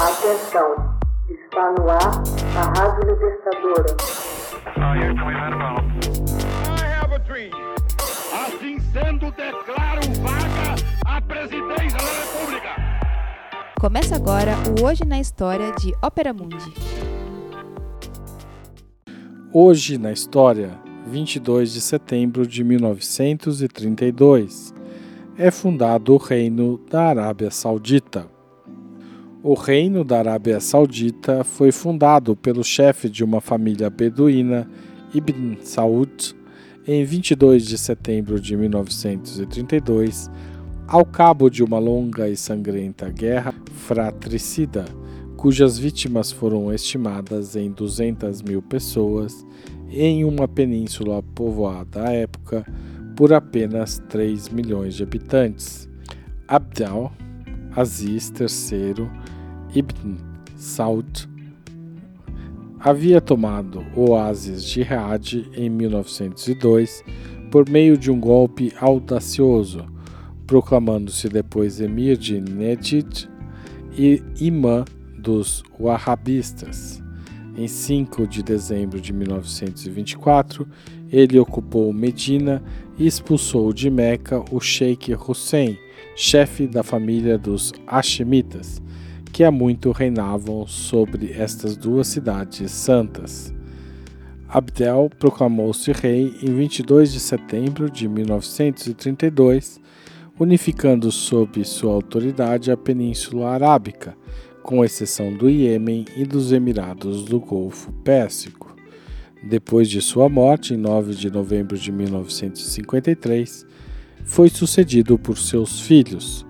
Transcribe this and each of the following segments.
Atenção, está no ar a Rádio Libertadora. Assim sendo, declaro vaga a presidência da República. Começa agora o Hoje na História de Ópera Mundi. Hoje na História, 22 de setembro de 1932, é fundado o Reino da Arábia Saudita. O Reino da Arábia Saudita foi fundado pelo chefe de uma família beduína, Ibn Saud, em 22 de setembro de 1932, ao cabo de uma longa e sangrenta guerra fratricida, cujas vítimas foram estimadas em 200 mil pessoas em uma península povoada à época por apenas 3 milhões de habitantes. Abdel Aziz III Ibn Saud havia tomado o oásis de Riad em 1902 por meio de um golpe audacioso, proclamando-se depois emir de Nejd e imã dos Wahhabistas. Em 5 de dezembro de 1924, ele ocupou Medina e expulsou de Meca o Sheikh Hussein, chefe da família dos Hashemitas, que há muito reinavam sobre estas duas cidades santas. Abdel proclamou-se rei em 22 de setembro de 1932, unificando sob sua autoridade a Península Arábica, com exceção do Iêmen e dos Emirados do Golfo Pérsico. Depois de sua morte, em 9 de novembro de 1953, foi sucedido por seus filhos.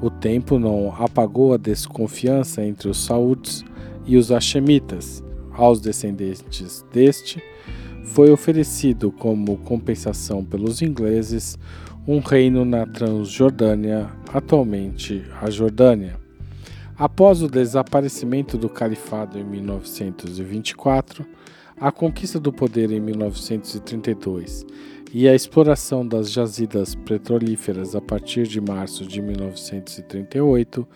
O tempo não apagou a desconfiança entre os Saúdes e os Hashemitas. Aos descendentes deste, foi oferecido como compensação pelos ingleses um reino na Transjordânia, atualmente a Jordânia. Após o desaparecimento do califado em 1924, a conquista do poder em 1932 e a exploração das jazidas petrolíferas a partir de março de 1938,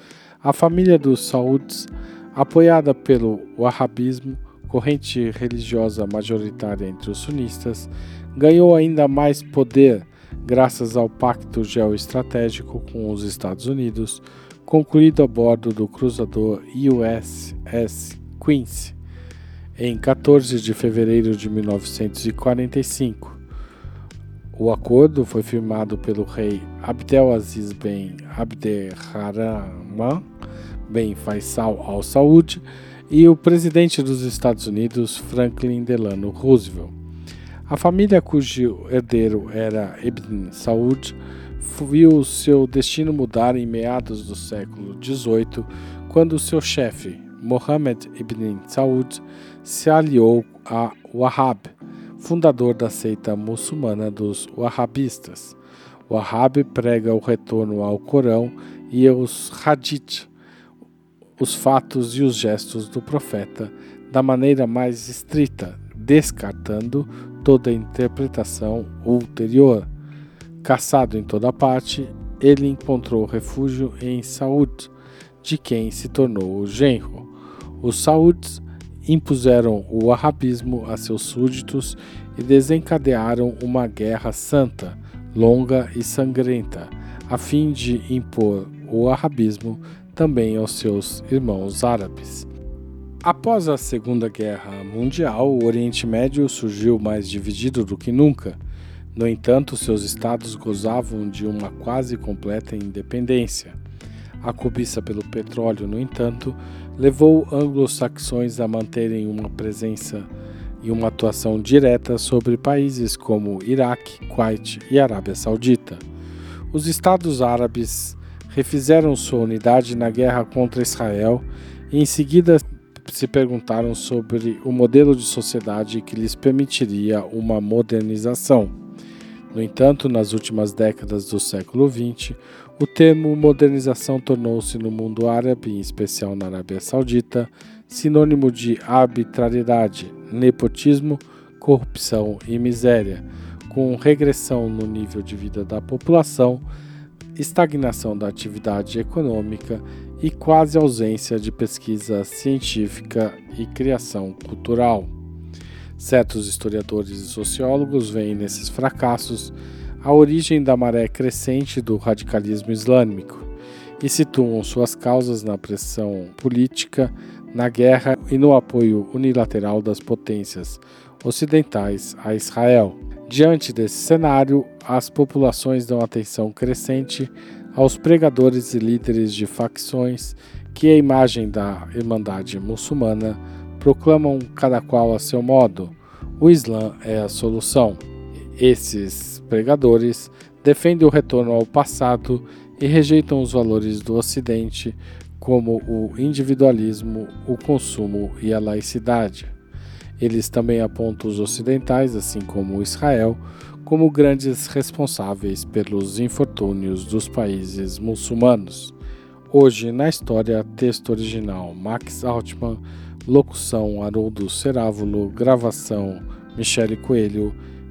a família dos Saúdes, apoiada pelo Wahhabismo, corrente religiosa majoritária entre os sunistas, ganhou ainda mais poder graças ao pacto geoestratégico com os Estados Unidos, concluído a bordo do cruzador USS Quincy em 14 de fevereiro de 1945. O acordo foi firmado pelo rei Abdelaziz Ben Abderrahman Ben Faisal Al Saud e o presidente dos Estados Unidos Franklin Delano Roosevelt. A família cujo herdeiro era Ibn Saud viu seu destino mudar em meados do século XVIII, quando seu chefe, Mohammed ibn Saud, se aliou a Wahhab, fundador da seita muçulmana dos Wahhabistas. Wahhab prega o retorno ao Corão e aos Hadith, os fatos e os gestos do profeta, da maneira mais estrita, descartando toda interpretação ulterior. Caçado em toda parte, ele encontrou refúgio em Saúd, de quem se tornou o genro. Os Saúds impuseram o wahhabismo a seus súditos e desencadearam uma guerra santa, longa e sangrenta, a fim de impor o wahhabismo também aos seus irmãos árabes. Após a Segunda Guerra Mundial, o Oriente Médio surgiu mais dividido do que nunca. No entanto, seus estados gozavam de uma quase completa independência. A cobiça pelo petróleo, no entanto, levou anglo-saxões a manterem uma presença e uma atuação direta sobre países como Iraque, Kuwait e Arábia Saudita. Os estados árabes refizeram sua unidade na guerra contra Israel e em seguida se perguntaram sobre o modelo de sociedade que lhes permitiria uma modernização. No entanto, nas últimas décadas do século XX, o termo modernização tornou-se no mundo árabe, em especial na Arábia Saudita, sinônimo de arbitrariedade, nepotismo, corrupção e miséria, com regressão no nível de vida da população, estagnação da atividade econômica e quase ausência de pesquisa científica e criação cultural. Certos historiadores e sociólogos veem nesses fracassos a origem da maré crescente do radicalismo islâmico e situam suas causas na pressão política, na guerra e no apoio unilateral das potências ocidentais a Israel. Diante desse cenário, as populações dão atenção crescente aos pregadores e líderes de facções que, à imagem da Irmandade Muçulmana, proclamam cada qual a seu modo: o Islã é a solução. Esses pregadores defendem o retorno ao passado e rejeitam os valores do Ocidente, como o individualismo, o consumo e a laicidade. Eles também apontam os ocidentais, assim como Israel, como grandes responsáveis pelos infortúnios dos países muçulmanos. Hoje na história, texto original Max Altman, locução Haroldo Cerávulo, gravação Michele Coelho,